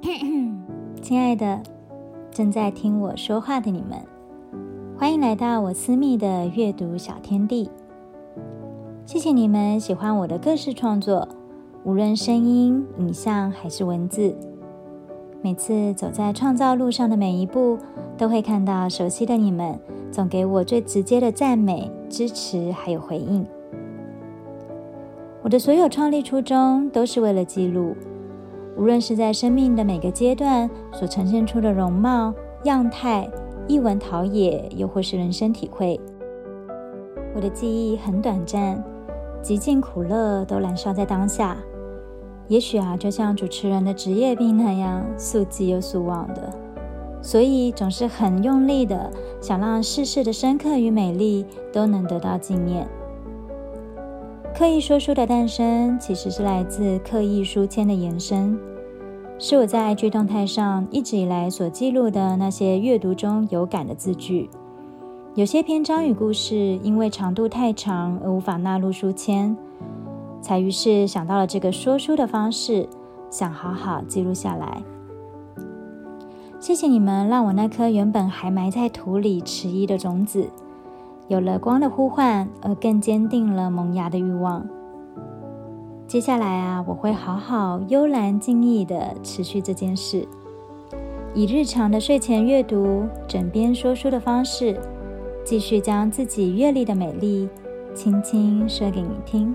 亲爱的，正在听我说话的你们，欢迎来到我私密的阅读小天地。谢谢你们喜欢我的各式创作，无论声音、影像还是文字。每次走在创造路上的每一步，都会看到熟悉的你们，总给我最直接的赞美、支持还有回应。我的所有创立初衷都是为了记录。无论是在生命的每个阶段所呈现出的容貌、样态、一文陶冶，又或是人生体会，我的记忆很短暂，极尽苦乐都燃烧在当下。也许啊，就像主持人的职业病那样，速记又速忘的，所以总是很用力的想让世事的深刻与美丽都能得到纪念。刻意说书的诞生，其实是来自刻意书签的延伸，是我在 IG 动态上一直以来所记录的那些阅读中有感的字句。有些篇章与故事因为长度太长而无法纳入书签，才于是想到了这个说书的方式，想好好记录下来。谢谢你们，让我那颗原本还埋在土里迟疑的种子。有了光的呼唤，而更坚定了萌芽的欲望。接下来啊，我会好好悠然静意的持续这件事，以日常的睡前阅读、枕边说书的方式，继续将自己阅历的美丽轻轻说给你听。